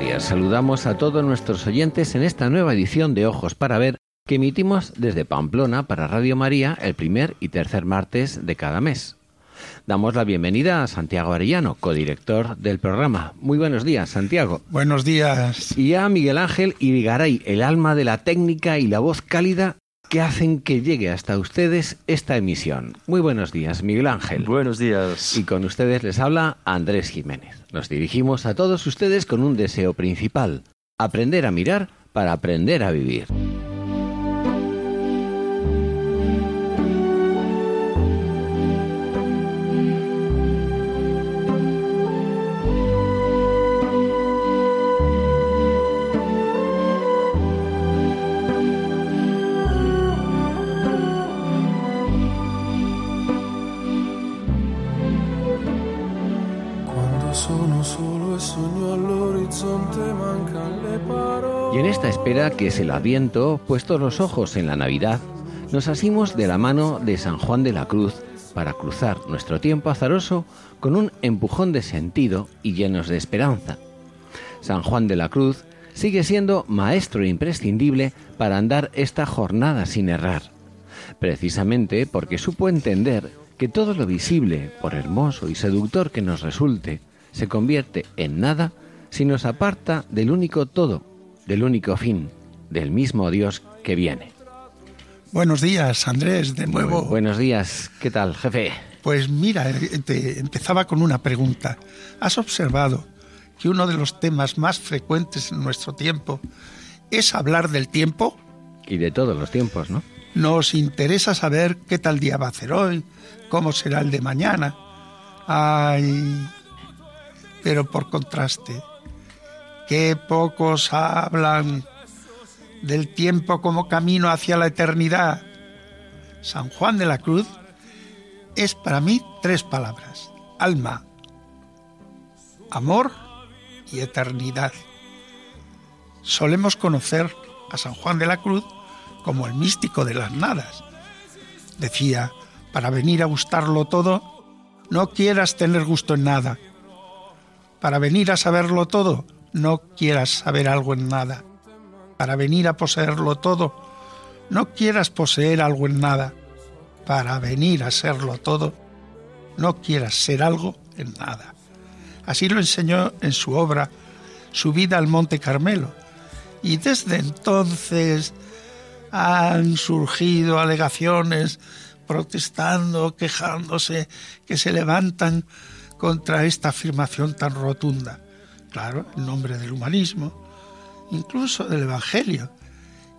Días. Saludamos a todos nuestros oyentes en esta nueva edición de Ojos para Ver que emitimos desde Pamplona para Radio María el primer y tercer martes de cada mes. Damos la bienvenida a Santiago Arellano, codirector del programa. Muy buenos días, Santiago. Buenos días. Y a Miguel Ángel Irigaray, el alma de la técnica y la voz cálida que hacen que llegue hasta ustedes esta emisión. Muy buenos días, Miguel Ángel. Buenos días. Y con ustedes les habla Andrés Jiménez. Nos dirigimos a todos ustedes con un deseo principal, aprender a mirar para aprender a vivir. Y en esta espera que es el Adviento, puestos los ojos en la Navidad, nos asimos de la mano de San Juan de la Cruz para cruzar nuestro tiempo azaroso con un empujón de sentido y llenos de esperanza. San Juan de la Cruz sigue siendo maestro imprescindible para andar esta jornada sin errar, precisamente porque supo entender que todo lo visible, por hermoso y seductor que nos resulte, se convierte en nada si nos aparta del único todo, del único fin, del mismo Dios que viene. Buenos días, Andrés, de nuevo. buenos días, ¿qué tal, jefe? Pues mira, te empezaba con una pregunta. ¿Has observado que uno de los temas más frecuentes en nuestro tiempo es hablar del tiempo? Y de todos los tiempos, ¿no? Nos interesa saber qué tal día va a ser hoy, cómo será el de mañana. Ay, pero por contraste, qué pocos hablan del tiempo como camino hacia la eternidad. San Juan de la Cruz es para mí tres palabras, alma, amor y eternidad. Solemos conocer a San Juan de la Cruz como el místico de las nadas. Decía, para venir a gustarlo todo, no quieras tener gusto en nada. Para venir a saberlo todo, no quieras saber algo en nada. Para venir a poseerlo todo, no quieras poseer algo en nada. Para venir a serlo todo, no quieras ser algo en nada. Así lo enseñó en su obra Su vida al Monte Carmelo. Y desde entonces han surgido alegaciones protestando, quejándose, que se levantan contra esta afirmación tan rotunda. Claro, en nombre del humanismo, incluso del Evangelio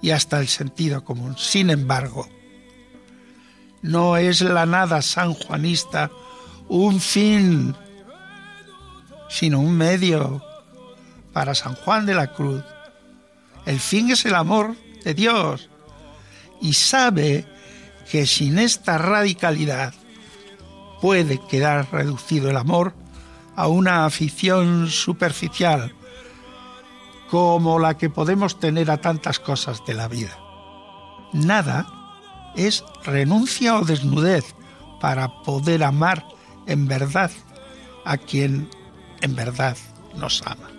y hasta el sentido común. Sin embargo, no es la nada sanjuanista un fin, sino un medio para San Juan de la Cruz. El fin es el amor de Dios y sabe que sin esta radicalidad puede quedar reducido el amor a una afición superficial como la que podemos tener a tantas cosas de la vida. Nada es renuncia o desnudez para poder amar en verdad a quien en verdad nos ama.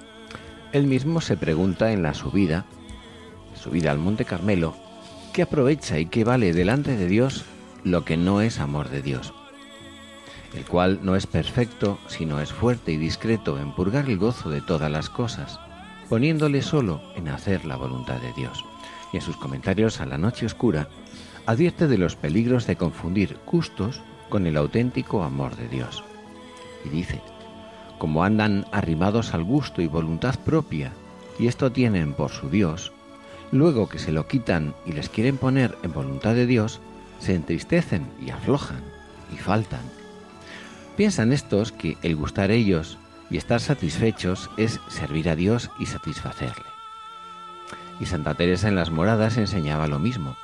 Él mismo se pregunta en la subida, subida al Monte Carmelo, ¿qué aprovecha y qué vale delante de Dios lo que no es amor de Dios? El cual no es perfecto, sino es fuerte y discreto en purgar el gozo de todas las cosas, poniéndole solo en hacer la voluntad de Dios. Y en sus comentarios a la noche oscura, advierte de los peligros de confundir gustos con el auténtico amor de Dios. Y dice, como andan arrimados al gusto y voluntad propia, y esto tienen por su Dios, luego que se lo quitan y les quieren poner en voluntad de Dios, se entristecen y aflojan y faltan Piensan estos que el gustar ellos y estar satisfechos es servir a Dios y satisfacerle. Y Santa Teresa en las moradas enseñaba lo mismo.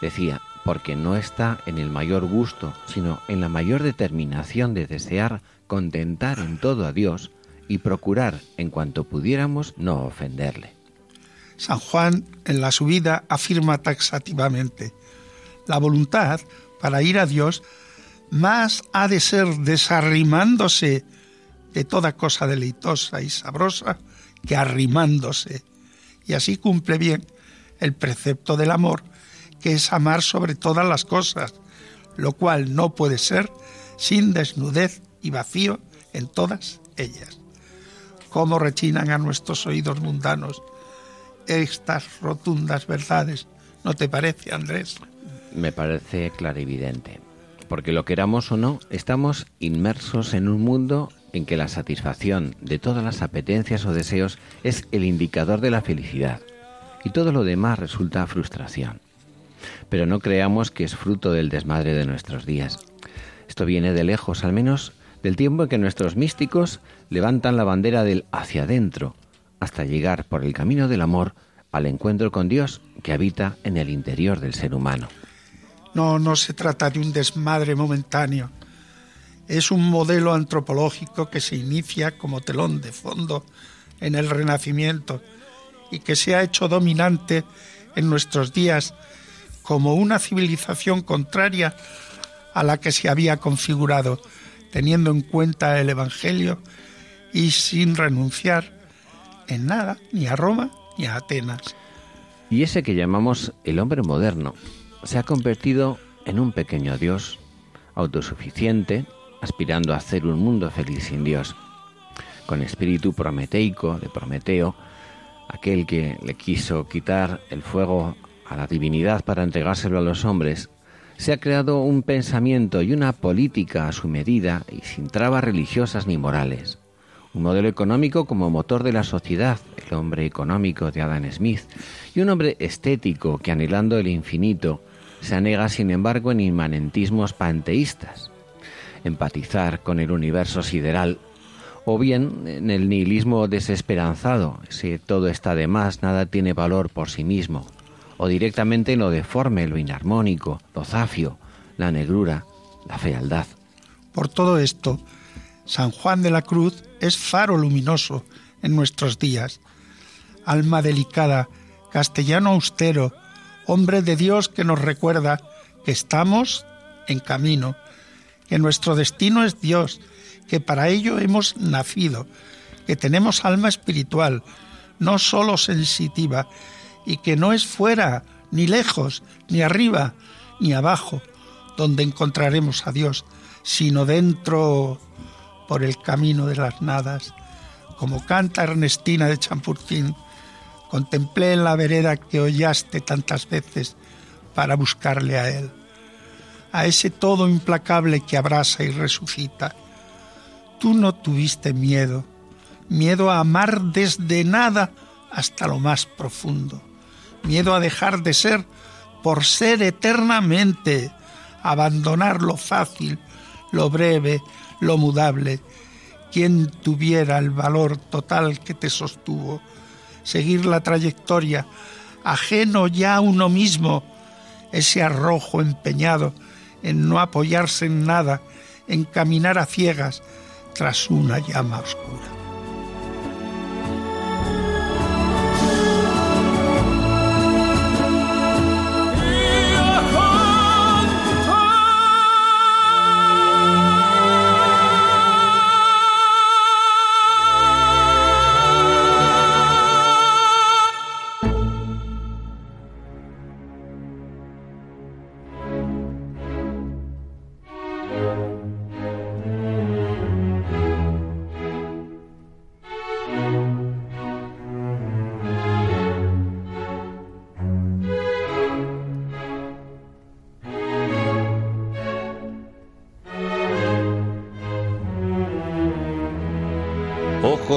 Decía, porque no está en el mayor gusto, sino en la mayor determinación de desear contentar en todo a Dios y procurar, en cuanto pudiéramos, no ofenderle. San Juan en la subida afirma taxativamente, la voluntad para ir a Dios más ha de ser desarrimándose de toda cosa deleitosa y sabrosa que arrimándose. Y así cumple bien el precepto del amor, que es amar sobre todas las cosas, lo cual no puede ser sin desnudez y vacío en todas ellas. Cómo rechinan a nuestros oídos mundanos estas rotundas verdades, ¿no te parece, Andrés? Me parece clarividente, porque lo queramos o no, estamos inmersos en un mundo en que la satisfacción de todas las apetencias o deseos es el indicador de la felicidad y todo lo demás resulta frustración. Pero no creamos que es fruto del desmadre de nuestros días. Esto viene de lejos, al menos del tiempo en que nuestros místicos levantan la bandera del hacia adentro, hasta llegar por el camino del amor al encuentro con Dios que habita en el interior del ser humano. No, no se trata de un desmadre momentáneo. Es un modelo antropológico que se inicia como telón de fondo en el Renacimiento y que se ha hecho dominante en nuestros días como una civilización contraria a la que se había configurado, teniendo en cuenta el Evangelio y sin renunciar en nada ni a Roma ni a Atenas. Y ese que llamamos el hombre moderno se ha convertido en un pequeño Dios, autosuficiente, aspirando a hacer un mundo feliz sin Dios. Con espíritu prometeico de Prometeo, aquel que le quiso quitar el fuego a la divinidad para entregárselo a los hombres, se ha creado un pensamiento y una política a su medida y sin trabas religiosas ni morales un modelo económico como motor de la sociedad, el hombre económico de Adam Smith, y un hombre estético que anhelando el infinito se anega sin embargo en inmanentismos panteístas, empatizar con el universo sideral, o bien en el nihilismo desesperanzado, si todo está de más, nada tiene valor por sí mismo, o directamente en lo deforme, lo inarmónico, lo zafio, la negrura, la fealdad. Por todo esto, San Juan de la Cruz es faro luminoso en nuestros días, alma delicada, castellano austero, hombre de Dios que nos recuerda que estamos en camino, que nuestro destino es Dios, que para ello hemos nacido, que tenemos alma espiritual, no sólo sensitiva, y que no es fuera, ni lejos, ni arriba, ni abajo, donde encontraremos a Dios, sino dentro por el camino de las nadas. Como canta Ernestina de Champurtín, contemplé en la vereda que hollaste tantas veces para buscarle a Él, a ese todo implacable que abraza y resucita. Tú no tuviste miedo, miedo a amar desde nada hasta lo más profundo, miedo a dejar de ser por ser eternamente, abandonar lo fácil, lo breve, lo mudable, quien tuviera el valor total que te sostuvo, seguir la trayectoria, ajeno ya a uno mismo, ese arrojo empeñado en no apoyarse en nada, en caminar a ciegas tras una llama oscura.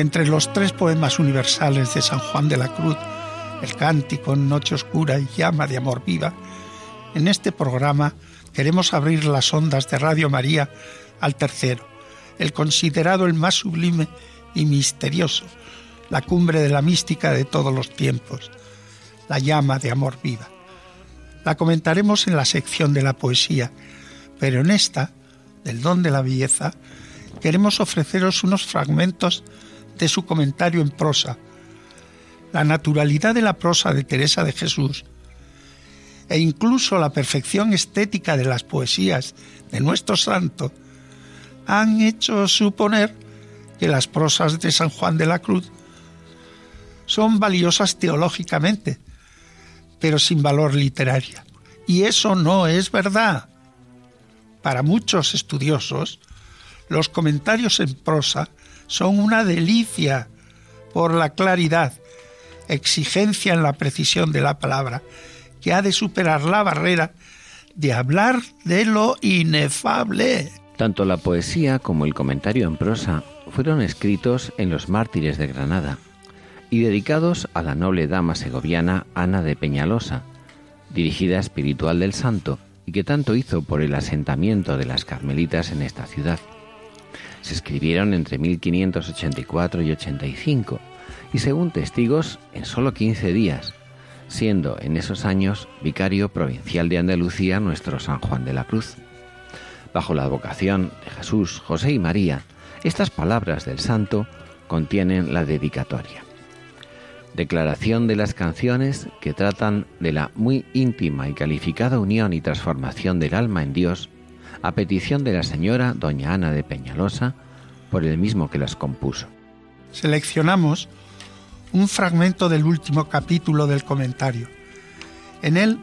Entre los tres poemas universales de San Juan de la Cruz, el cántico Noche Oscura y Llama de Amor Viva, en este programa queremos abrir las ondas de Radio María al tercero, el considerado el más sublime y misterioso, la cumbre de la mística de todos los tiempos, la llama de amor viva. La comentaremos en la sección de la poesía, pero en esta, del don de la belleza, queremos ofreceros unos fragmentos de su comentario en prosa. La naturalidad de la prosa de Teresa de Jesús e incluso la perfección estética de las poesías de nuestro santo han hecho suponer que las prosas de San Juan de la Cruz son valiosas teológicamente, pero sin valor literario. Y eso no es verdad. Para muchos estudiosos, los comentarios en prosa son una delicia por la claridad, exigencia en la precisión de la palabra, que ha de superar la barrera de hablar de lo inefable. Tanto la poesía como el comentario en prosa fueron escritos en los mártires de Granada y dedicados a la noble dama segoviana Ana de Peñalosa, dirigida espiritual del santo y que tanto hizo por el asentamiento de las carmelitas en esta ciudad. Se escribieron entre 1584 y 85 y según testigos en solo 15 días, siendo en esos años vicario provincial de Andalucía nuestro San Juan de la Cruz. Bajo la advocación de Jesús, José y María, estas palabras del santo contienen la dedicatoria. Declaración de las canciones que tratan de la muy íntima y calificada unión y transformación del alma en Dios, a petición de la señora doña Ana de Peñalosa, por el mismo que las compuso. Seleccionamos un fragmento del último capítulo del comentario. En él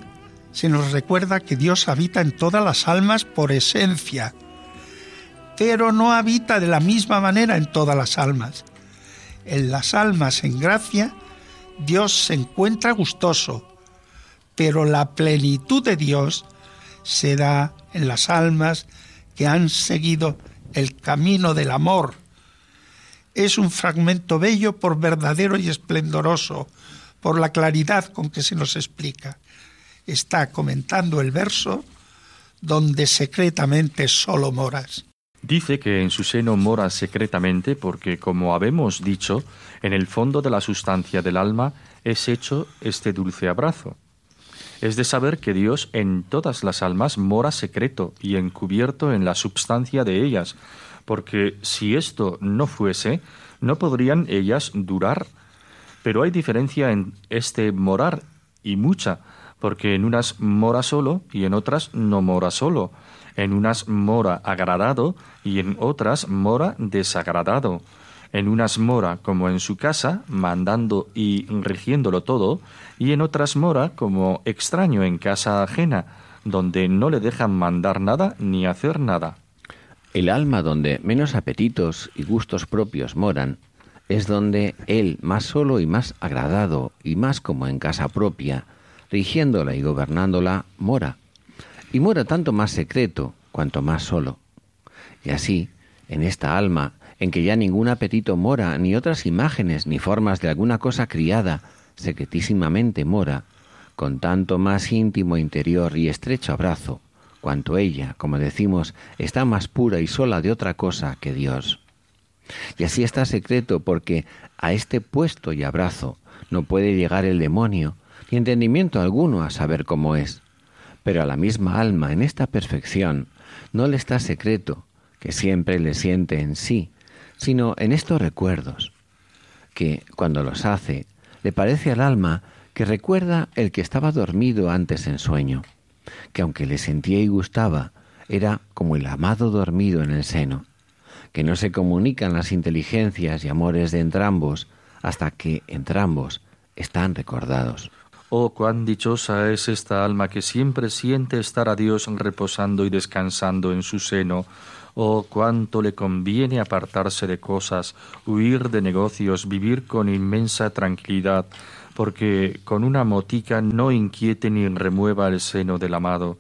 se nos recuerda que Dios habita en todas las almas por esencia, pero no habita de la misma manera en todas las almas. En las almas en gracia, Dios se encuentra gustoso, pero la plenitud de Dios se da en las almas que han seguido el camino del amor. Es un fragmento bello por verdadero y esplendoroso, por la claridad con que se nos explica. Está comentando el verso donde secretamente solo moras. Dice que en su seno mora secretamente porque, como habemos dicho, en el fondo de la sustancia del alma es hecho este dulce abrazo. Es de saber que Dios en todas las almas mora secreto y encubierto en la substancia de ellas, porque si esto no fuese, no podrían ellas durar. Pero hay diferencia en este morar y mucha, porque en unas mora solo y en otras no mora solo en unas mora agradado y en otras mora desagradado, en unas mora como en su casa, mandando y rigiéndolo todo, y en otras mora como extraño en casa ajena, donde no le dejan mandar nada ni hacer nada. El alma donde menos apetitos y gustos propios moran, es donde él más solo y más agradado y más como en casa propia, rigiéndola y gobernándola, mora y mora tanto más secreto cuanto más solo. Y así, en esta alma, en que ya ningún apetito mora, ni otras imágenes ni formas de alguna cosa criada, secretísimamente mora, con tanto más íntimo interior y estrecho abrazo, cuanto ella, como decimos, está más pura y sola de otra cosa que Dios. Y así está secreto porque a este puesto y abrazo no puede llegar el demonio, ni entendimiento alguno a saber cómo es pero a la misma alma en esta perfección no le está secreto que siempre le siente en sí, sino en estos recuerdos, que cuando los hace, le parece al alma que recuerda el que estaba dormido antes en sueño, que aunque le sentía y gustaba, era como el amado dormido en el seno, que no se comunican las inteligencias y amores de entrambos hasta que entrambos están recordados. Oh, cuán dichosa es esta alma que siempre siente estar a Dios reposando y descansando en su seno. Oh, cuánto le conviene apartarse de cosas, huir de negocios, vivir con inmensa tranquilidad, porque con una motica no inquiete ni remueva el seno del amado.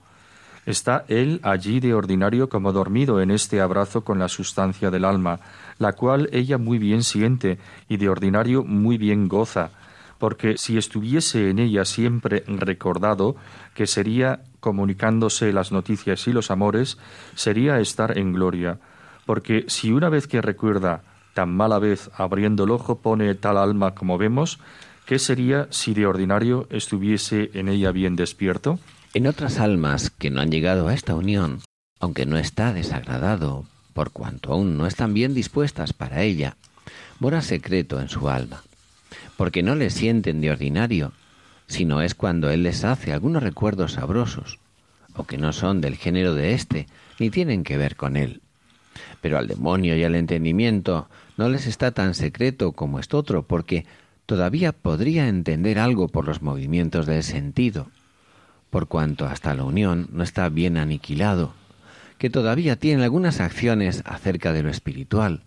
Está él allí de ordinario como dormido en este abrazo con la sustancia del alma, la cual ella muy bien siente y de ordinario muy bien goza, porque si estuviese en ella siempre recordado que sería comunicándose las noticias y los amores, sería estar en gloria, porque si una vez que recuerda tan mala vez abriendo el ojo pone tal alma como vemos, ¿qué sería si de ordinario estuviese en ella bien despierto? En otras almas que no han llegado a esta unión, aunque no está desagradado, por cuanto aún no están bien dispuestas para ella, mora secreto en su alma, porque no le sienten de ordinario, sino es cuando él les hace algunos recuerdos sabrosos, o que no son del género de éste, ni tienen que ver con él. Pero al demonio y al entendimiento no les está tan secreto como esto otro, porque todavía podría entender algo por los movimientos del sentido, por cuanto hasta la unión no está bien aniquilado, que todavía tiene algunas acciones acerca de lo espiritual,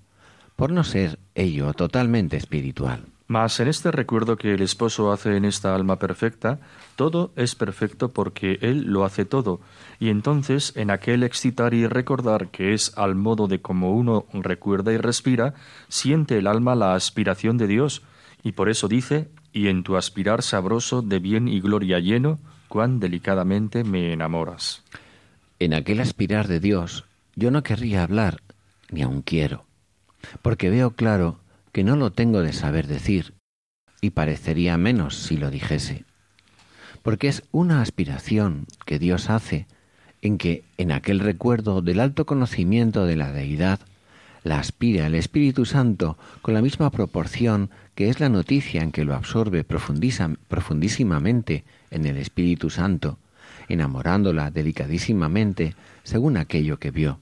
por no ser ello totalmente espiritual. Mas en este recuerdo que el esposo hace en esta alma perfecta, todo es perfecto porque él lo hace todo, y entonces en aquel excitar y recordar que es al modo de como uno recuerda y respira, siente el alma la aspiración de Dios, y por eso dice, y en tu aspirar sabroso de bien y gloria lleno, cuán delicadamente me enamoras. En aquel aspirar de Dios yo no querría hablar, ni aun quiero, porque veo claro que no lo tengo de saber decir, y parecería menos si lo dijese, porque es una aspiración que Dios hace en que en aquel recuerdo del alto conocimiento de la deidad la aspira el Espíritu Santo con la misma proporción que es la noticia en que lo absorbe profundísimamente en el Espíritu Santo, enamorándola delicadísimamente según aquello que vio.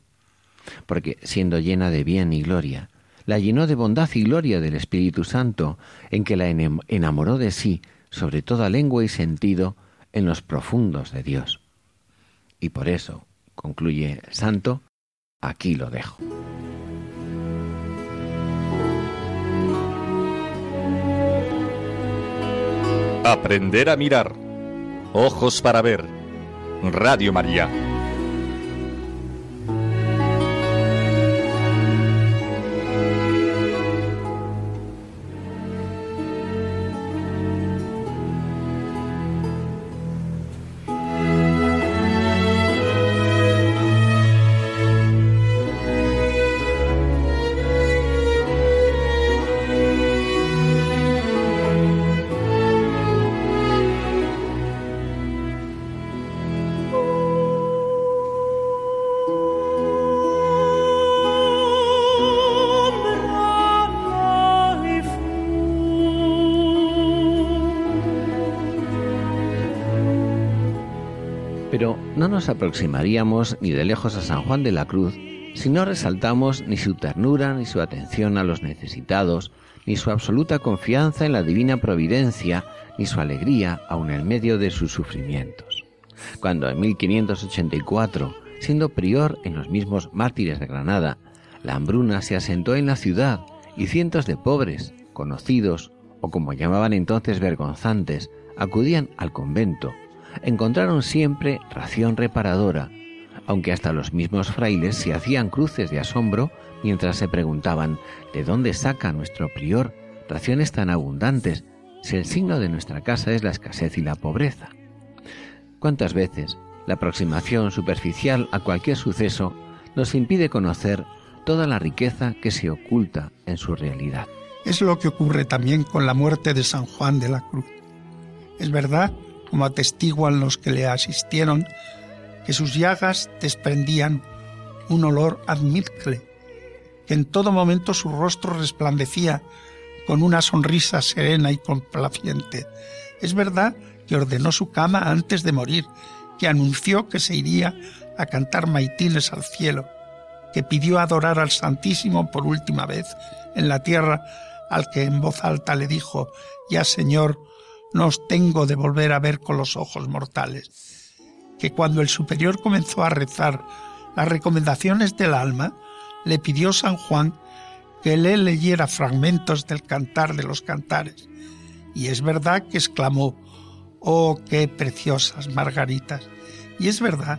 Porque siendo llena de bien y gloria, la llenó de bondad y gloria del Espíritu Santo, en que la enamoró de sí sobre toda lengua y sentido en los profundos de Dios. Y por eso, concluye el santo, aquí lo dejo. Aprender a mirar. Ojos para ver. Radio María. Aproximaríamos ni de lejos a San Juan de la Cruz si no resaltamos ni su ternura, ni su atención a los necesitados, ni su absoluta confianza en la divina providencia, ni su alegría aun en medio de sus sufrimientos. Cuando en 1584, siendo prior en los mismos mártires de Granada, la hambruna se asentó en la ciudad y cientos de pobres, conocidos o como llamaban entonces vergonzantes, acudían al convento encontraron siempre ración reparadora, aunque hasta los mismos frailes se hacían cruces de asombro mientras se preguntaban ¿de dónde saca nuestro prior raciones tan abundantes si el signo de nuestra casa es la escasez y la pobreza? ¿Cuántas veces la aproximación superficial a cualquier suceso nos impide conocer toda la riqueza que se oculta en su realidad? Es lo que ocurre también con la muerte de San Juan de la Cruz. Es verdad como atestiguan los que le asistieron, que sus llagas desprendían un olor admirable, que en todo momento su rostro resplandecía con una sonrisa serena y complaciente. Es verdad que ordenó su cama antes de morir, que anunció que se iría a cantar maitines al cielo, que pidió adorar al Santísimo por última vez en la tierra, al que en voz alta le dijo, Ya Señor, no os tengo de volver a ver con los ojos mortales. Que cuando el superior comenzó a rezar las recomendaciones del alma, le pidió San Juan que le leyera fragmentos del cantar de los cantares. Y es verdad que exclamó, oh, qué preciosas margaritas. Y es verdad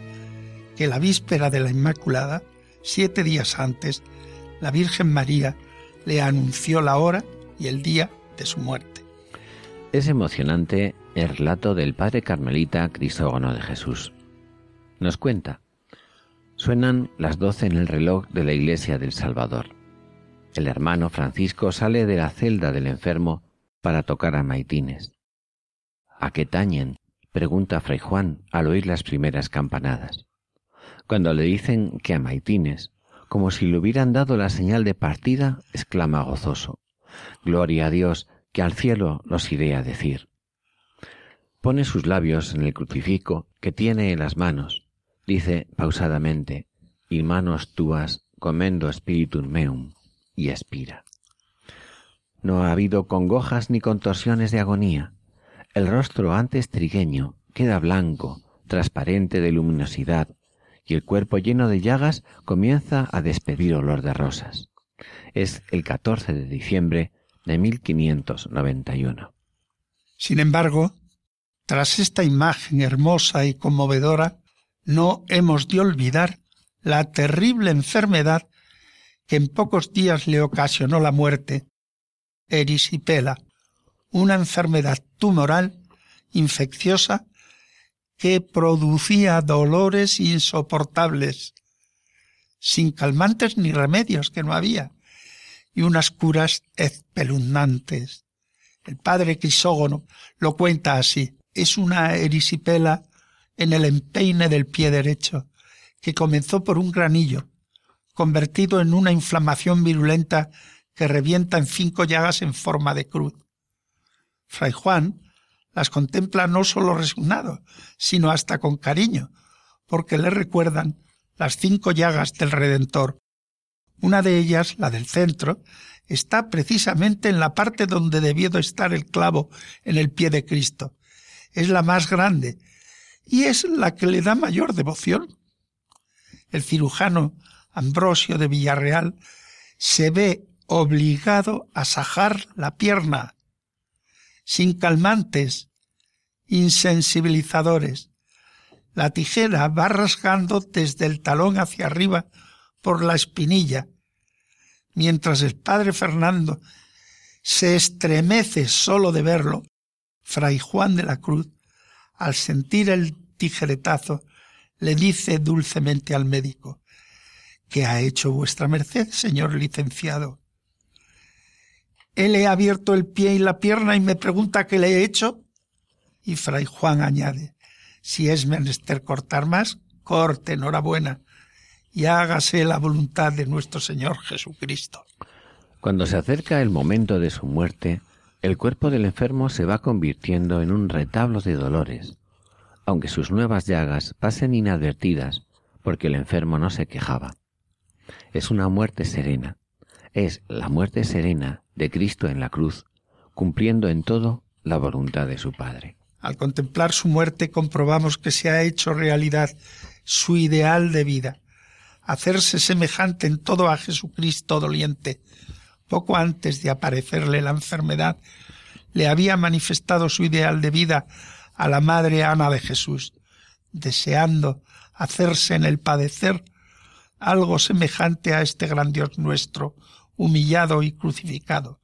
que la víspera de la Inmaculada, siete días antes, la Virgen María le anunció la hora y el día de su muerte. Es emocionante el relato del padre carmelita Crisógono de Jesús. Nos cuenta, suenan las doce en el reloj de la iglesia del Salvador. El hermano Francisco sale de la celda del enfermo para tocar a maitines. ¿A qué tañen? pregunta Fray Juan al oír las primeras campanadas. Cuando le dicen que a maitines, como si le hubieran dado la señal de partida, exclama gozoso. Gloria a Dios, que al cielo los iré a decir. Pone sus labios en el crucifijo que tiene en las manos. Dice pausadamente, y manos tuas comendo spiritum meum, y expira. No ha habido congojas ni contorsiones de agonía. El rostro antes trigueño queda blanco, transparente de luminosidad, y el cuerpo lleno de llagas comienza a despedir olor de rosas. Es el 14 de diciembre de 1591. Sin embargo, tras esta imagen hermosa y conmovedora, no hemos de olvidar la terrible enfermedad que en pocos días le ocasionó la muerte, erisipela, una enfermedad tumoral infecciosa que producía dolores insoportables, sin calmantes ni remedios que no había, y unas curas espeluznantes. El padre Crisógono lo cuenta así. Es una erisipela en el empeine del pie derecho, que comenzó por un granillo, convertido en una inflamación virulenta que revienta en cinco llagas en forma de cruz. Fray Juan las contempla no solo resignado, sino hasta con cariño, porque le recuerdan las cinco llagas del Redentor. Una de ellas, la del centro, está precisamente en la parte donde debió estar el clavo en el pie de Cristo. Es la más grande y es la que le da mayor devoción. El cirujano Ambrosio de Villarreal se ve obligado a sajar la pierna sin calmantes, insensibilizadores. La tijera va rasgando desde el talón hacia arriba por la espinilla, mientras el padre Fernando se estremece solo de verlo. Fray Juan de la Cruz, al sentir el tijeretazo, le dice dulcemente al médico, ¿Qué ha hecho vuestra merced, señor licenciado? Él ha abierto el pie y la pierna y me pregunta qué le he hecho. Y Fray Juan añade, si es menester cortar más, corte, enhorabuena, y hágase la voluntad de nuestro Señor Jesucristo. Cuando se acerca el momento de su muerte, el cuerpo del enfermo se va convirtiendo en un retablo de dolores, aunque sus nuevas llagas pasen inadvertidas, porque el enfermo no se quejaba. Es una muerte serena, es la muerte serena de Cristo en la cruz, cumpliendo en todo la voluntad de su Padre. Al contemplar su muerte comprobamos que se ha hecho realidad su ideal de vida, hacerse semejante en todo a Jesucristo doliente. Poco antes de aparecerle la enfermedad, le había manifestado su ideal de vida a la Madre Ana de Jesús, deseando hacerse en el padecer algo semejante a este gran Dios nuestro, humillado y crucificado,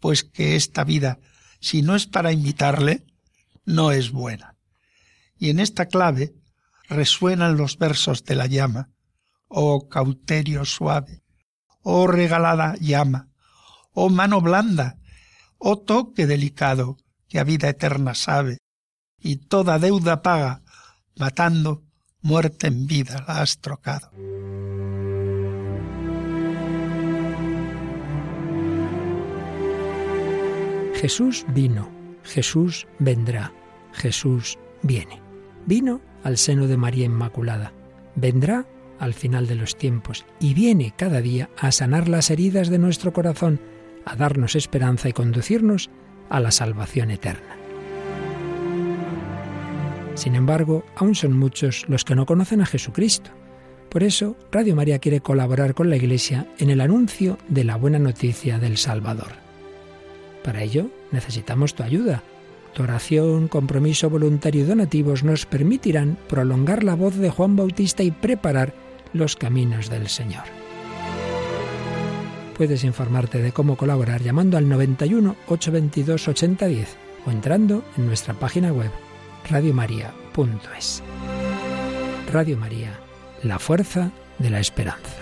pues que esta vida, si no es para imitarle, no es buena. Y en esta clave resuenan los versos de la llama, oh cauterio suave, oh regalada llama, oh mano blanda, oh toque delicado que a vida eterna sabe, y toda deuda paga, matando, muerte en vida la has trocado. Jesús vino, Jesús vendrá, Jesús viene. Vino al seno de María Inmaculada, vendrá al final de los tiempos y viene cada día a sanar las heridas de nuestro corazón, a darnos esperanza y conducirnos a la salvación eterna. Sin embargo, aún son muchos los que no conocen a Jesucristo. Por eso, Radio María quiere colaborar con la Iglesia en el anuncio de la buena noticia del Salvador. Para ello necesitamos tu ayuda. Tu oración, compromiso voluntario y donativos nos permitirán prolongar la voz de Juan Bautista y preparar los caminos del Señor. Puedes informarte de cómo colaborar llamando al 91 822 8010 o entrando en nuestra página web radiomaria.es. Radio María, la fuerza de la esperanza.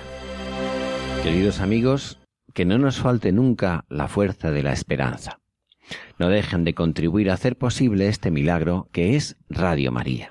Queridos amigos, que no nos falte nunca la fuerza de la esperanza. No dejen de contribuir a hacer posible este milagro que es Radio María.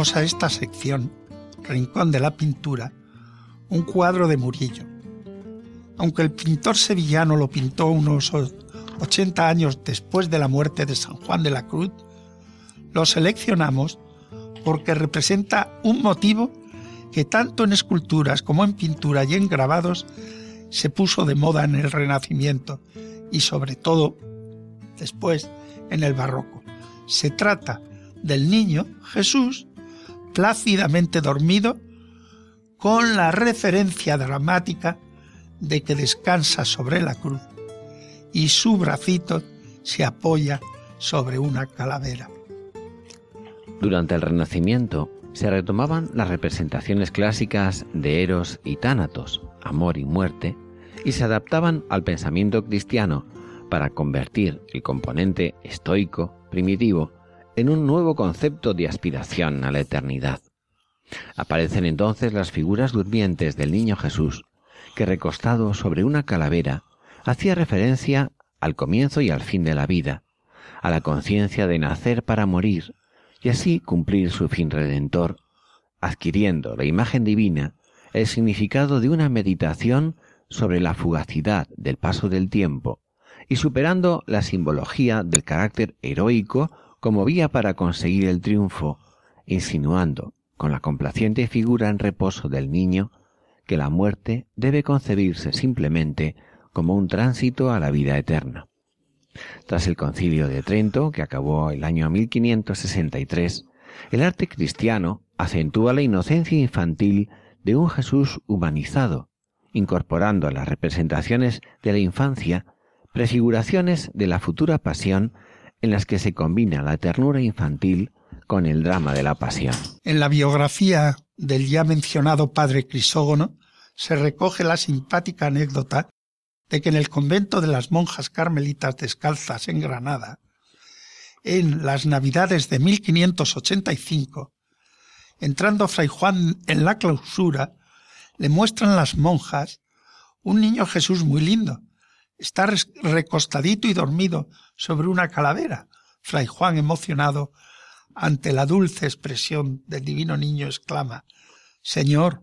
A esta sección, Rincón de la Pintura, un cuadro de Murillo. Aunque el pintor sevillano lo pintó unos 80 años después de la muerte de San Juan de la Cruz, lo seleccionamos porque representa un motivo que tanto en esculturas como en pintura y en grabados se puso de moda en el Renacimiento y sobre todo después en el Barroco. Se trata del niño Jesús plácidamente dormido con la referencia dramática de que descansa sobre la cruz y su bracito se apoya sobre una calavera. Durante el Renacimiento se retomaban las representaciones clásicas de Eros y Tánatos, amor y muerte, y se adaptaban al pensamiento cristiano para convertir el componente estoico, primitivo, en un nuevo concepto de aspiración a la eternidad. Aparecen entonces las figuras durmientes del niño Jesús, que recostado sobre una calavera hacía referencia al comienzo y al fin de la vida, a la conciencia de nacer para morir y así cumplir su fin redentor, adquiriendo la imagen divina el significado de una meditación sobre la fugacidad del paso del tiempo y superando la simbología del carácter heroico como vía para conseguir el triunfo, insinuando, con la complaciente figura en reposo del niño, que la muerte debe concebirse simplemente como un tránsito a la vida eterna. Tras el concilio de Trento, que acabó el año 1563, el arte cristiano acentúa la inocencia infantil de un Jesús humanizado, incorporando a las representaciones de la infancia prefiguraciones de la futura pasión en las que se combina la ternura infantil con el drama de la pasión. En la biografía del ya mencionado padre Crisógono se recoge la simpática anécdota de que en el convento de las monjas carmelitas descalzas en Granada, en las Navidades de 1585, entrando Fray Juan en la clausura, le muestran las monjas un niño Jesús muy lindo. Está recostadito y dormido sobre una calavera. Fray Juan, emocionado ante la dulce expresión del divino niño, exclama, Señor,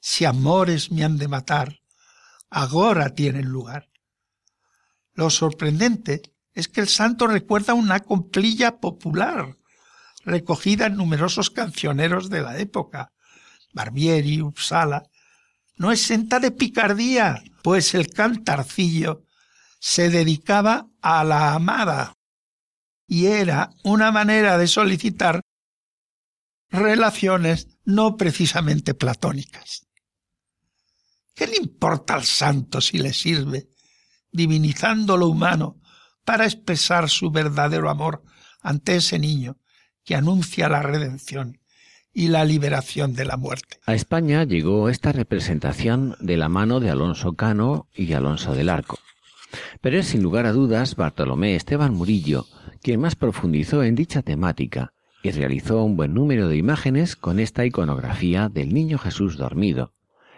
si amores me han de matar, agora tienen lugar. Lo sorprendente es que el santo recuerda una complilla popular, recogida en numerosos cancioneros de la época, Barbieri, Uppsala, no exenta de picardía, pues el cantarcillo se dedicaba a la amada y era una manera de solicitar relaciones no precisamente platónicas. ¿Qué le importa al santo si le sirve, divinizando lo humano, para expresar su verdadero amor ante ese niño que anuncia la redención y la liberación de la muerte? A España llegó esta representación de la mano de Alonso Cano y Alonso del Arco. Pero es sin lugar a dudas Bartolomé Esteban Murillo quien más profundizó en dicha temática y realizó un buen número de imágenes con esta iconografía del Niño Jesús dormido,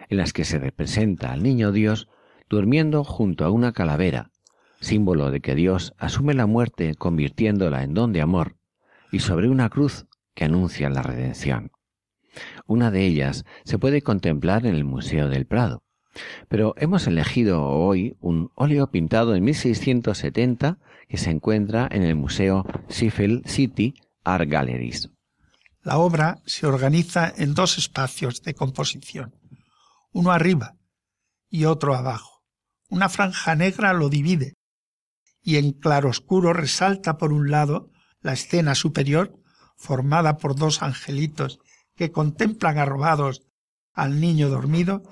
en las que se representa al Niño Dios durmiendo junto a una calavera, símbolo de que Dios asume la muerte convirtiéndola en don de amor, y sobre una cruz que anuncia la redención. Una de ellas se puede contemplar en el Museo del Prado, pero hemos elegido hoy un óleo pintado en 1670 que se encuentra en el Museo Sheffield City Art Galleries. La obra se organiza en dos espacios de composición, uno arriba y otro abajo. Una franja negra lo divide y en claroscuro resalta por un lado la escena superior formada por dos angelitos que contemplan arrobados al niño dormido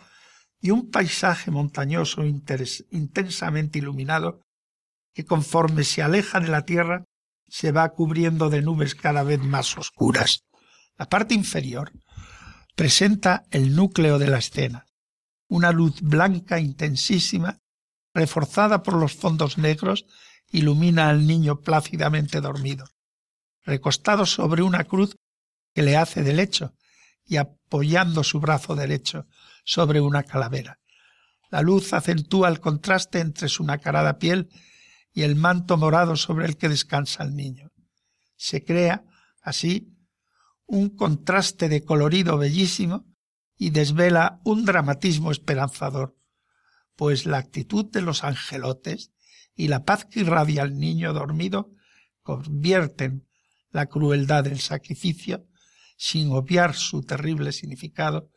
y un paisaje montañoso intensamente iluminado que conforme se aleja de la tierra se va cubriendo de nubes cada vez más oscuras. La parte inferior presenta el núcleo de la escena, una luz blanca intensísima, reforzada por los fondos negros, ilumina al niño plácidamente dormido, recostado sobre una cruz que le hace de lecho y apoyando su brazo derecho sobre una calavera. La luz acentúa el contraste entre su nacarada piel y el manto morado sobre el que descansa el niño. Se crea, así, un contraste de colorido bellísimo y desvela un dramatismo esperanzador, pues la actitud de los angelotes y la paz que irradia al niño dormido convierten la crueldad del sacrificio, sin obviar su terrible significado,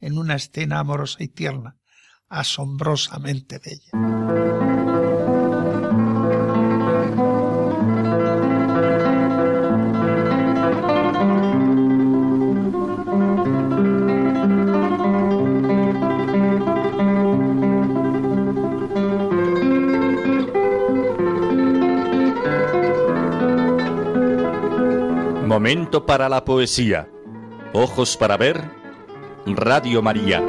en una escena amorosa y tierna, asombrosamente bella. Momento para la poesía. Ojos para ver Radio María.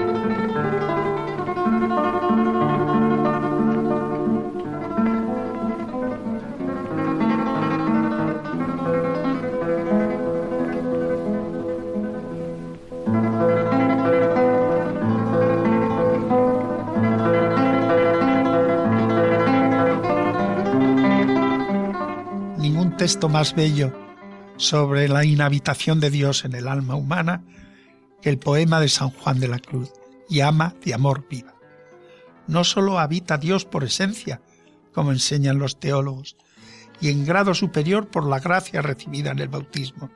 Ningún texto más bello sobre la inhabitación de Dios en el alma humana el poema de San Juan de la Cruz, llama de amor viva. No sólo habita Dios por esencia, como enseñan los teólogos, y en grado superior por la gracia recibida en el bautismo,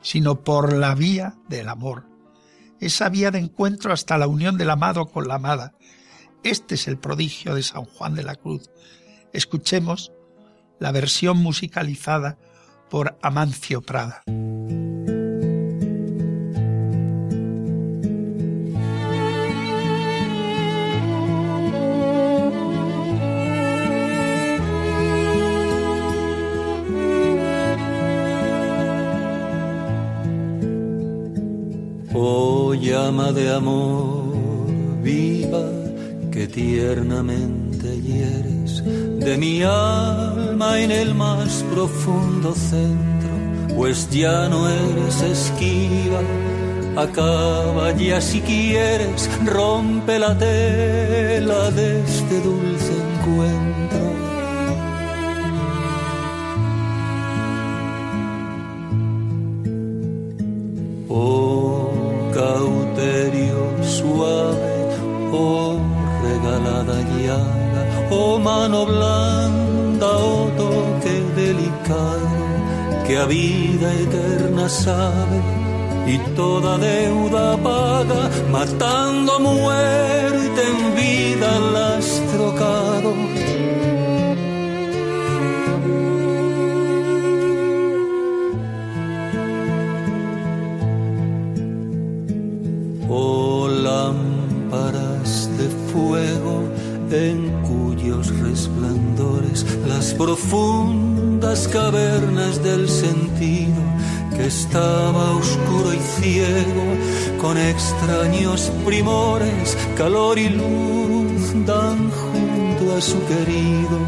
sino por la vía del amor, esa vía de encuentro hasta la unión del amado con la amada. Este es el prodigio de San Juan de la Cruz. Escuchemos la versión musicalizada por Amancio Prada. Llama de amor viva que tiernamente hieres de mi alma en el más profundo centro, pues ya no eres esquiva. Acaba ya si quieres, rompe la tela de este dulce encuentro. Oh mano blanda, oh toque delicado, que a vida eterna sabe y toda deuda paga, matando a muerte en vida las trocado. cuyos resplandores las profundas cavernas del sentido que estaba oscuro y ciego con extraños primores, calor y luz dan junto a su querido.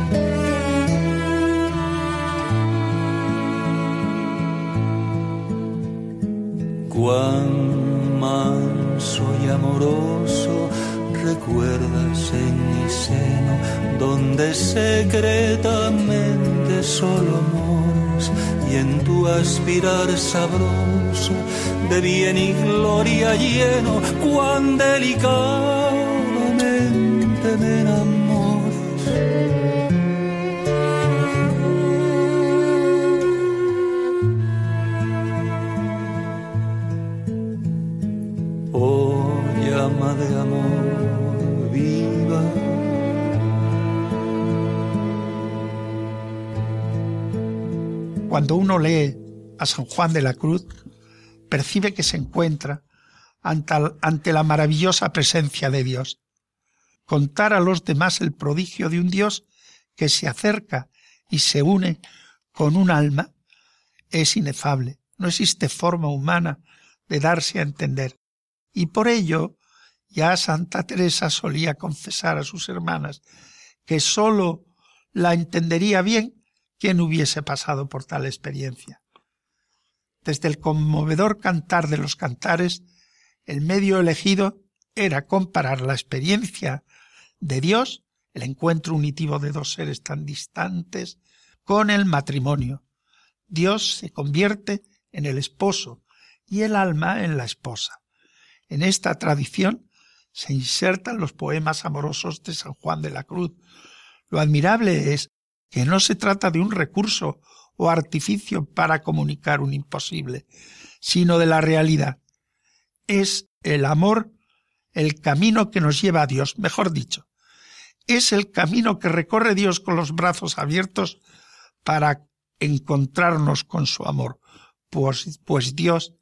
Cuán manso y amoroso recuerdas en mi seno, donde secretamente solo amores y en tu aspirar sabroso de bien y gloria lleno, cuán delicadamente me Cuando uno lee a San Juan de la Cruz, percibe que se encuentra ante la maravillosa presencia de Dios. Contar a los demás el prodigio de un Dios que se acerca y se une con un alma es inefable. No existe forma humana de darse a entender. Y por ello, ya Santa Teresa solía confesar a sus hermanas que sólo la entendería bien ¿Quién hubiese pasado por tal experiencia? Desde el conmovedor cantar de los cantares, el medio elegido era comparar la experiencia de Dios, el encuentro unitivo de dos seres tan distantes, con el matrimonio. Dios se convierte en el esposo y el alma en la esposa. En esta tradición se insertan los poemas amorosos de San Juan de la Cruz. Lo admirable es que no se trata de un recurso o artificio para comunicar un imposible, sino de la realidad. Es el amor el camino que nos lleva a Dios, mejor dicho, es el camino que recorre Dios con los brazos abiertos para encontrarnos con su amor, pues, pues Dios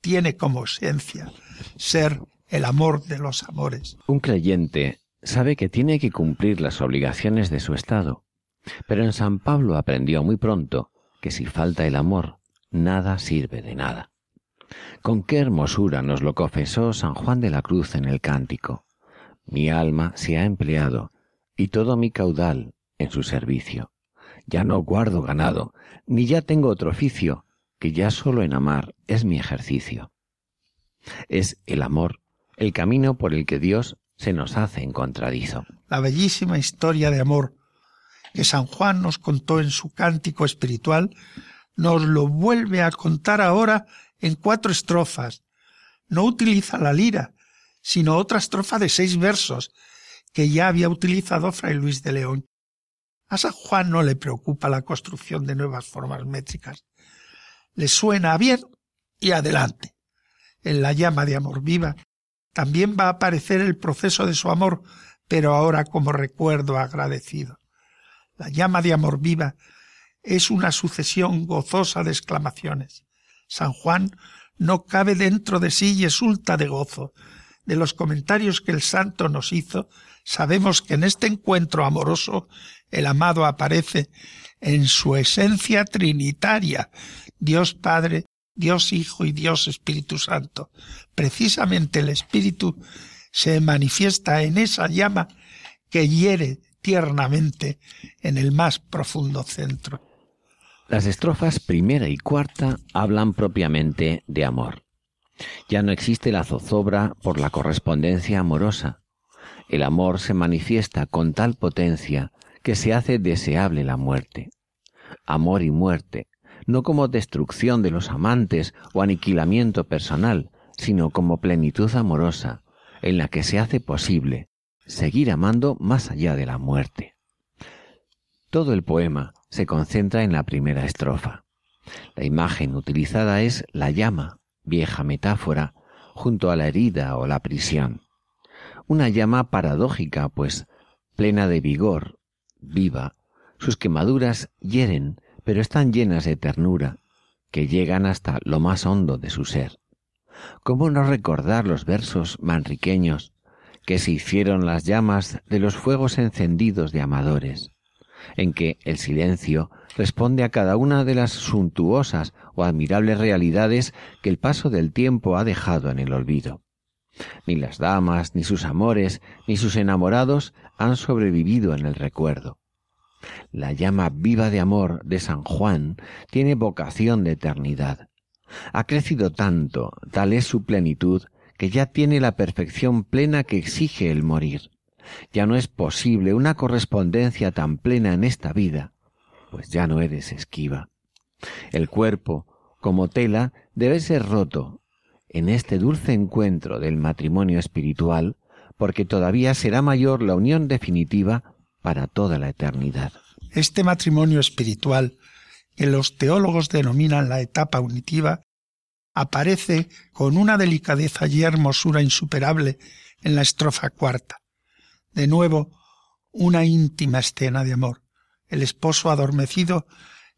tiene como esencia ser el amor de los amores. Un creyente sabe que tiene que cumplir las obligaciones de su estado, pero en San Pablo aprendió muy pronto que si falta el amor, nada sirve de nada. Con qué hermosura nos lo confesó San Juan de la Cruz en el cántico. Mi alma se ha empleado y todo mi caudal en su servicio. Ya no guardo ganado, ni ya tengo otro oficio, que ya solo en amar es mi ejercicio. Es el amor el camino por el que Dios se nos hace encontradizo. La bellísima historia de amor que San Juan nos contó en su cántico espiritual, nos lo vuelve a contar ahora en cuatro estrofas. No utiliza la lira, sino otra estrofa de seis versos que ya había utilizado Fray Luis de León. A San Juan no le preocupa la construcción de nuevas formas métricas. Le suena bien y adelante. En la llama de amor viva también va a aparecer el proceso de su amor, pero ahora como recuerdo agradecido la llama de amor viva, es una sucesión gozosa de exclamaciones. San Juan no cabe dentro de sí y exulta de gozo. De los comentarios que el santo nos hizo, sabemos que en este encuentro amoroso el amado aparece en su esencia trinitaria, Dios Padre, Dios Hijo y Dios Espíritu Santo. Precisamente el Espíritu se manifiesta en esa llama que hiere tiernamente en el más profundo centro. Las estrofas primera y cuarta hablan propiamente de amor. Ya no existe la zozobra por la correspondencia amorosa. El amor se manifiesta con tal potencia que se hace deseable la muerte. Amor y muerte, no como destrucción de los amantes o aniquilamiento personal, sino como plenitud amorosa, en la que se hace posible seguir amando más allá de la muerte. Todo el poema se concentra en la primera estrofa. La imagen utilizada es la llama, vieja metáfora, junto a la herida o la prisión. Una llama paradójica, pues plena de vigor, viva, sus quemaduras hieren, pero están llenas de ternura, que llegan hasta lo más hondo de su ser. ¿Cómo no recordar los versos manriqueños que se hicieron las llamas de los fuegos encendidos de amadores, en que el silencio responde a cada una de las suntuosas o admirables realidades que el paso del tiempo ha dejado en el olvido. Ni las damas, ni sus amores, ni sus enamorados han sobrevivido en el recuerdo. La llama viva de amor de San Juan tiene vocación de eternidad. Ha crecido tanto, tal es su plenitud, que ya tiene la perfección plena que exige el morir. Ya no es posible una correspondencia tan plena en esta vida, pues ya no eres esquiva. El cuerpo, como tela, debe ser roto en este dulce encuentro del matrimonio espiritual, porque todavía será mayor la unión definitiva para toda la eternidad. Este matrimonio espiritual, que los teólogos denominan la etapa unitiva, aparece con una delicadeza y hermosura insuperable en la estrofa cuarta. De nuevo, una íntima escena de amor. El esposo adormecido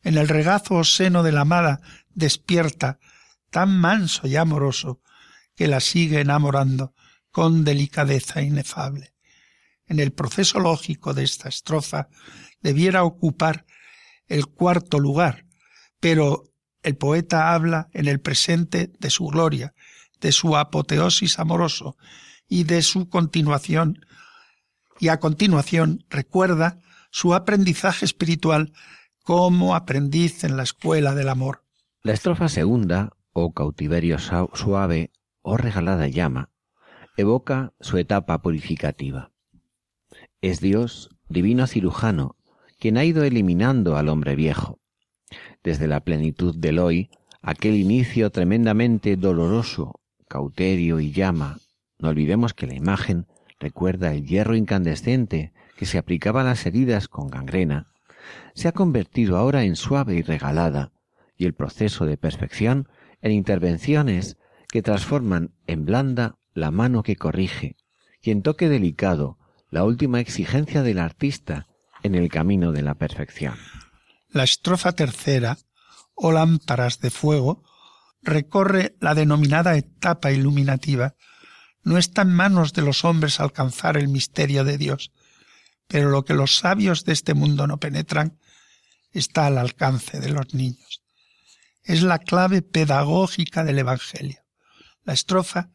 en el regazo o seno de la amada despierta, tan manso y amoroso, que la sigue enamorando con delicadeza inefable. En el proceso lógico de esta estrofa debiera ocupar el cuarto lugar, pero el poeta habla en el presente de su gloria, de su apoteosis amoroso y de su continuación, y a continuación recuerda su aprendizaje espiritual como aprendiz en la escuela del amor. La estrofa segunda, o cautiverio suave, o regalada llama, evoca su etapa purificativa. Es Dios, divino cirujano, quien ha ido eliminando al hombre viejo. Desde la plenitud del hoy, aquel inicio tremendamente doloroso, cauterio y llama, no olvidemos que la imagen recuerda el hierro incandescente que se aplicaba a las heridas con gangrena, se ha convertido ahora en suave y regalada, y el proceso de perfección en intervenciones que transforman en blanda la mano que corrige, y en toque delicado la última exigencia del artista en el camino de la perfección. La estrofa tercera, o lámparas de fuego, recorre la denominada etapa iluminativa. No está en manos de los hombres alcanzar el misterio de Dios, pero lo que los sabios de este mundo no penetran está al alcance de los niños. Es la clave pedagógica del Evangelio. La estrofa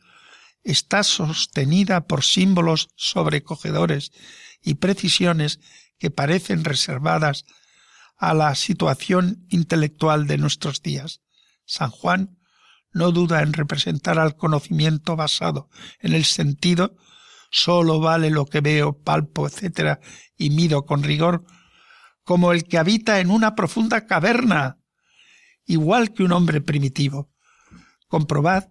está sostenida por símbolos sobrecogedores y precisiones que parecen reservadas a la situación intelectual de nuestros días. San Juan no duda en representar al conocimiento basado en el sentido solo vale lo que veo, palpo, etc., y mido con rigor, como el que habita en una profunda caverna, igual que un hombre primitivo. Comprobad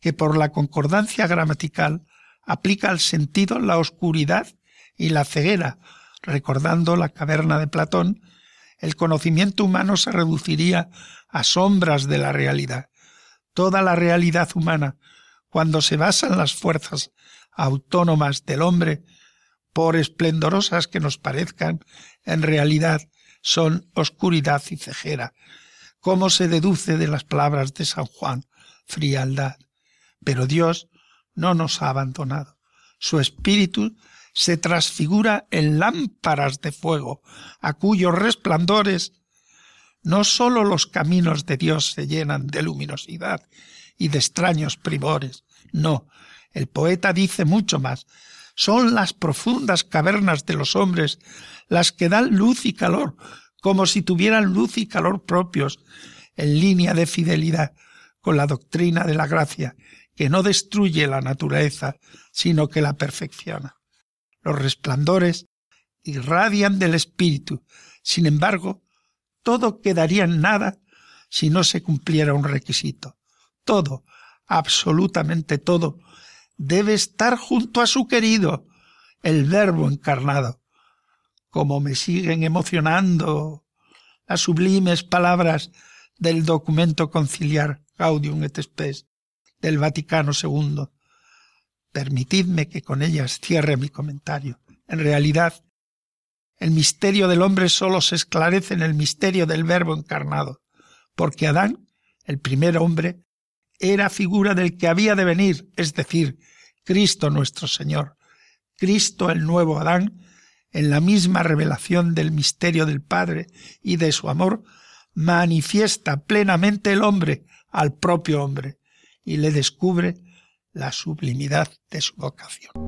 que por la concordancia gramatical aplica al sentido la oscuridad y la ceguera, recordando la caverna de Platón, el conocimiento humano se reduciría a sombras de la realidad. Toda la realidad humana, cuando se basa en las fuerzas autónomas del hombre, por esplendorosas que nos parezcan, en realidad son oscuridad y cejera, como se deduce de las palabras de San Juan, frialdad. Pero Dios no nos ha abandonado. Su espíritu se transfigura en lámparas de fuego, a cuyos resplandores no sólo los caminos de Dios se llenan de luminosidad y de extraños primores, no, el poeta dice mucho más. Son las profundas cavernas de los hombres las que dan luz y calor, como si tuvieran luz y calor propios, en línea de fidelidad con la doctrina de la gracia, que no destruye la naturaleza, sino que la perfecciona. Los resplandores irradian del espíritu. Sin embargo, todo quedaría en nada si no se cumpliera un requisito. Todo, absolutamente todo, debe estar junto a su querido, el Verbo encarnado. Como me siguen emocionando las sublimes palabras del documento conciliar Gaudium et Spes del Vaticano II. Permitidme que con ellas cierre mi comentario. En realidad, el misterio del hombre solo se esclarece en el misterio del Verbo encarnado, porque Adán, el primer hombre, era figura del que había de venir, es decir, Cristo nuestro Señor. Cristo el nuevo Adán, en la misma revelación del misterio del Padre y de su amor, manifiesta plenamente el hombre al propio hombre y le descubre la sublimidad de su vocación.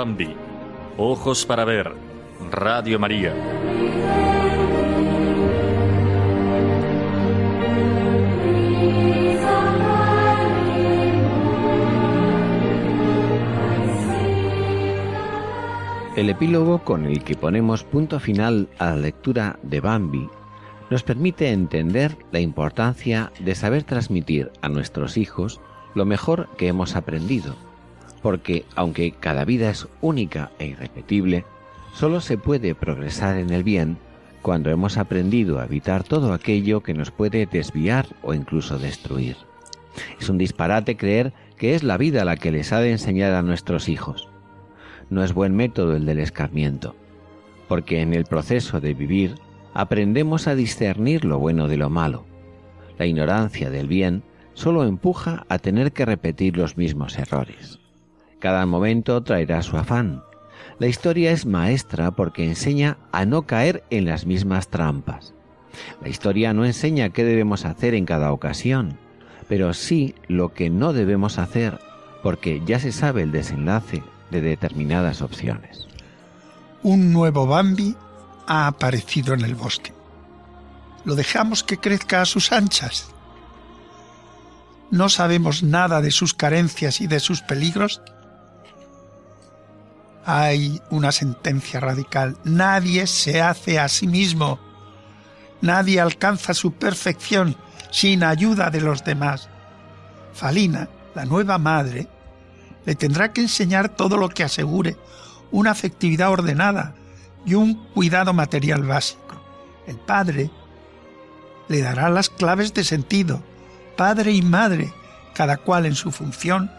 Bambi. Ojos para ver. Radio María. El epílogo con el que ponemos punto final a la lectura de Bambi nos permite entender la importancia de saber transmitir a nuestros hijos lo mejor que hemos aprendido, porque aunque cada vida es única e irrepetible, solo se puede progresar en el bien cuando hemos aprendido a evitar todo aquello que nos puede desviar o incluso destruir. Es un disparate creer que es la vida la que les ha de enseñar a nuestros hijos. No es buen método el del escarmiento, porque en el proceso de vivir aprendemos a discernir lo bueno de lo malo. La ignorancia del bien solo empuja a tener que repetir los mismos errores. Cada momento traerá su afán. La historia es maestra porque enseña a no caer en las mismas trampas. La historia no enseña qué debemos hacer en cada ocasión, pero sí lo que no debemos hacer porque ya se sabe el desenlace de determinadas opciones. Un nuevo Bambi ha aparecido en el bosque. Lo dejamos que crezca a sus anchas. No sabemos nada de sus carencias y de sus peligros. Hay una sentencia radical. Nadie se hace a sí mismo. Nadie alcanza su perfección sin ayuda de los demás. Falina, la nueva madre, le tendrá que enseñar todo lo que asegure una afectividad ordenada, y un cuidado material básico. El padre le dará las claves de sentido. Padre y madre, cada cual en su función,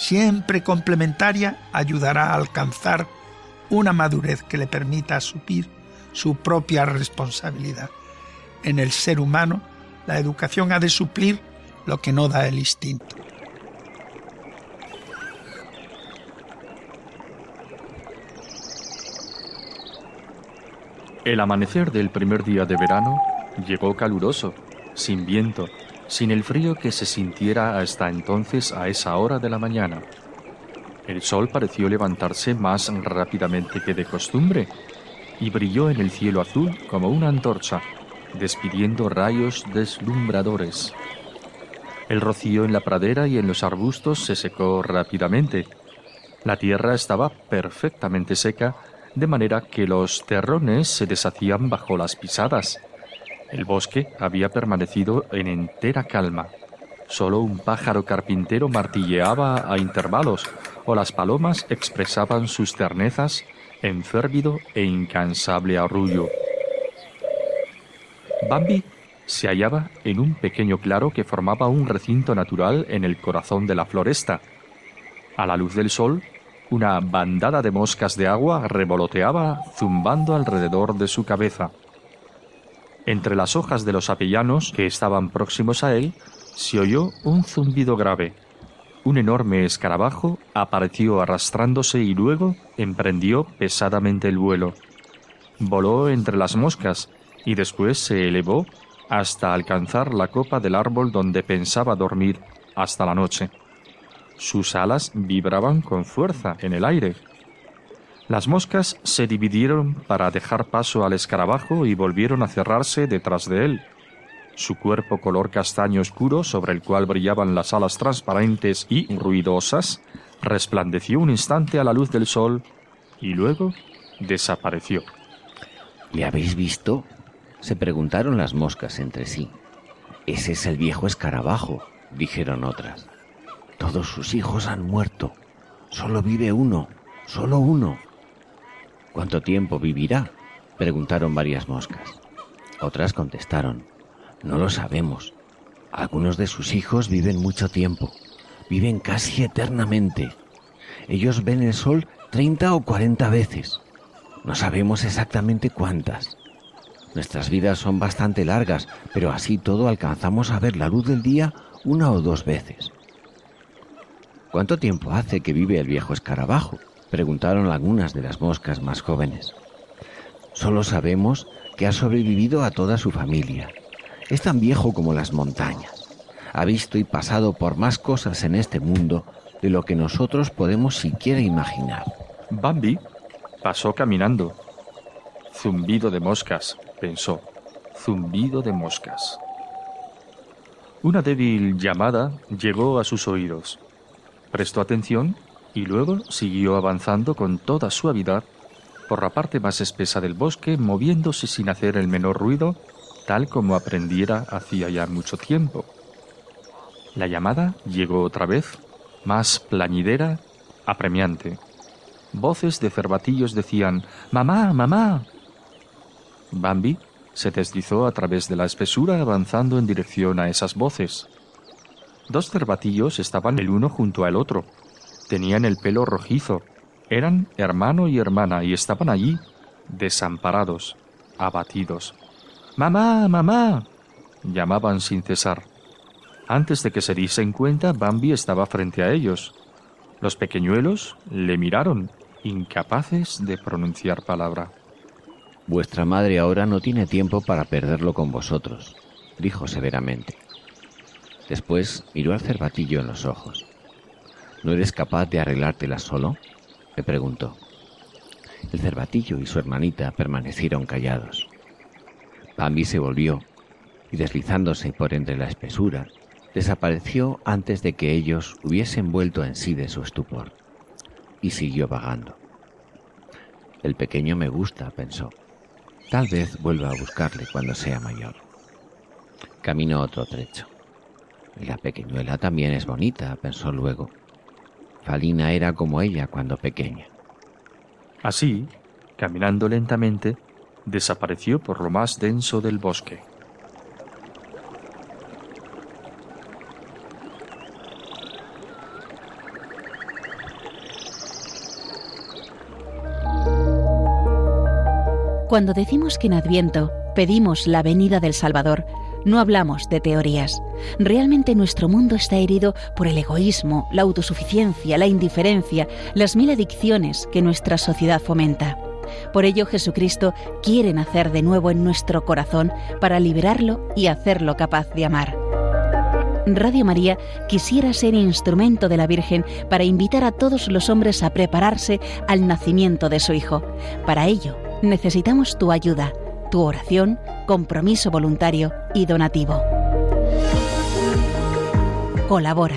siempre complementaria, ayudará a alcanzar una madurez que le permita asumir su propia responsabilidad. En el ser humano, la educación ha de suplir lo que no da el instinto. El amanecer del primer día de verano llegó caluroso, sin viento, sin el frío que se sintiera hasta entonces a esa hora de la mañana. El sol pareció levantarse más rápidamente que de costumbre y brilló en el cielo azul como una antorcha, despidiendo rayos deslumbradores. El rocío en la pradera y en los arbustos se secó rápidamente. La tierra estaba perfectamente seca de manera que los terrones se deshacían bajo las pisadas. El bosque había permanecido en entera calma. Solo un pájaro carpintero martilleaba a intervalos, o las palomas expresaban sus ternezas en férvido e incansable arrullo. Bambi se hallaba en un pequeño claro que formaba un recinto natural en el corazón de la floresta. A la luz del sol, una bandada de moscas de agua revoloteaba zumbando alrededor de su cabeza. Entre las hojas de los avellanos que estaban próximos a él, se oyó un zumbido grave. Un enorme escarabajo apareció arrastrándose y luego emprendió pesadamente el vuelo. Voló entre las moscas y después se elevó hasta alcanzar la copa del árbol donde pensaba dormir hasta la noche. Sus alas vibraban con fuerza en el aire. Las moscas se dividieron para dejar paso al escarabajo y volvieron a cerrarse detrás de él. Su cuerpo color castaño oscuro, sobre el cual brillaban las alas transparentes y ruidosas, resplandeció un instante a la luz del sol y luego desapareció. ¿Le habéis visto? se preguntaron las moscas entre sí. Ese es el viejo escarabajo, dijeron otras. Todos sus hijos han muerto. Solo vive uno, solo uno. ¿Cuánto tiempo vivirá? preguntaron varias moscas. Otras contestaron, no lo sabemos. Algunos de sus hijos viven mucho tiempo, viven casi eternamente. Ellos ven el sol treinta o cuarenta veces. No sabemos exactamente cuántas. Nuestras vidas son bastante largas, pero así todo alcanzamos a ver la luz del día una o dos veces. ¿Cuánto tiempo hace que vive el viejo escarabajo? Preguntaron algunas de las moscas más jóvenes. Solo sabemos que ha sobrevivido a toda su familia. Es tan viejo como las montañas. Ha visto y pasado por más cosas en este mundo de lo que nosotros podemos siquiera imaginar. Bambi pasó caminando. Zumbido de moscas, pensó. Zumbido de moscas. Una débil llamada llegó a sus oídos. Prestó atención y luego siguió avanzando con toda suavidad por la parte más espesa del bosque, moviéndose sin hacer el menor ruido, tal como aprendiera hacía ya mucho tiempo. La llamada llegó otra vez, más plañidera, apremiante. Voces de cervatillos decían Mamá, mamá. Bambi se deslizó a través de la espesura avanzando en dirección a esas voces. Dos cervatillos estaban el uno junto al otro. Tenían el pelo rojizo, eran hermano y hermana y estaban allí, desamparados, abatidos. Mamá, mamá. llamaban sin cesar. Antes de que se diesen cuenta, Bambi estaba frente a ellos. Los pequeñuelos le miraron, incapaces de pronunciar palabra. Vuestra madre ahora no tiene tiempo para perderlo con vosotros, dijo severamente. Después miró al cervatillo en los ojos. ¿No eres capaz de arreglártela solo? le preguntó. El cervatillo y su hermanita permanecieron callados. Bambi se volvió y deslizándose por entre la espesura, desapareció antes de que ellos hubiesen vuelto en sí de su estupor, y siguió vagando. El pequeño me gusta, pensó. Tal vez vuelva a buscarle cuando sea mayor. Caminó otro trecho. La pequeñuela también es bonita, pensó luego. Falina era como ella cuando pequeña. Así, caminando lentamente, desapareció por lo más denso del bosque. Cuando decimos que en Adviento pedimos la venida del Salvador, no hablamos de teorías. Realmente nuestro mundo está herido por el egoísmo, la autosuficiencia, la indiferencia, las mil adicciones que nuestra sociedad fomenta. Por ello Jesucristo quiere nacer de nuevo en nuestro corazón para liberarlo y hacerlo capaz de amar. Radio María quisiera ser instrumento de la Virgen para invitar a todos los hombres a prepararse al nacimiento de su Hijo. Para ello, necesitamos tu ayuda, tu oración, compromiso voluntario y donativo. Colabora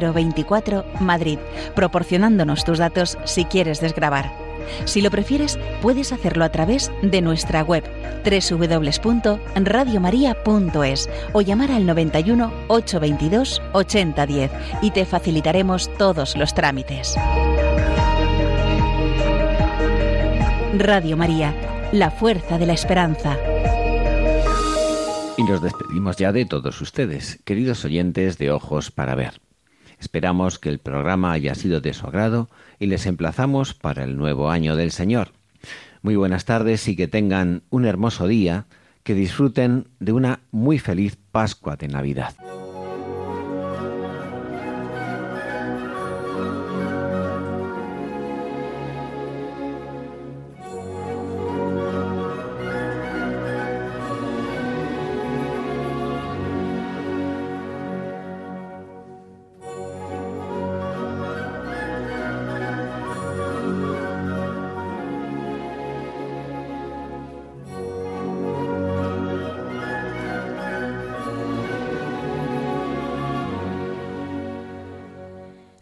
28024 Madrid, proporcionándonos tus datos si quieres desgrabar. Si lo prefieres, puedes hacerlo a través de nuestra web www.radiomaria.es o llamar al 91 822 8010 y te facilitaremos todos los trámites. Radio María, la fuerza de la esperanza. Y nos despedimos ya de todos ustedes, queridos oyentes de Ojos para Ver. Esperamos que el programa haya sido de su agrado y les emplazamos para el nuevo año del Señor. Muy buenas tardes y que tengan un hermoso día, que disfruten de una muy feliz Pascua de Navidad.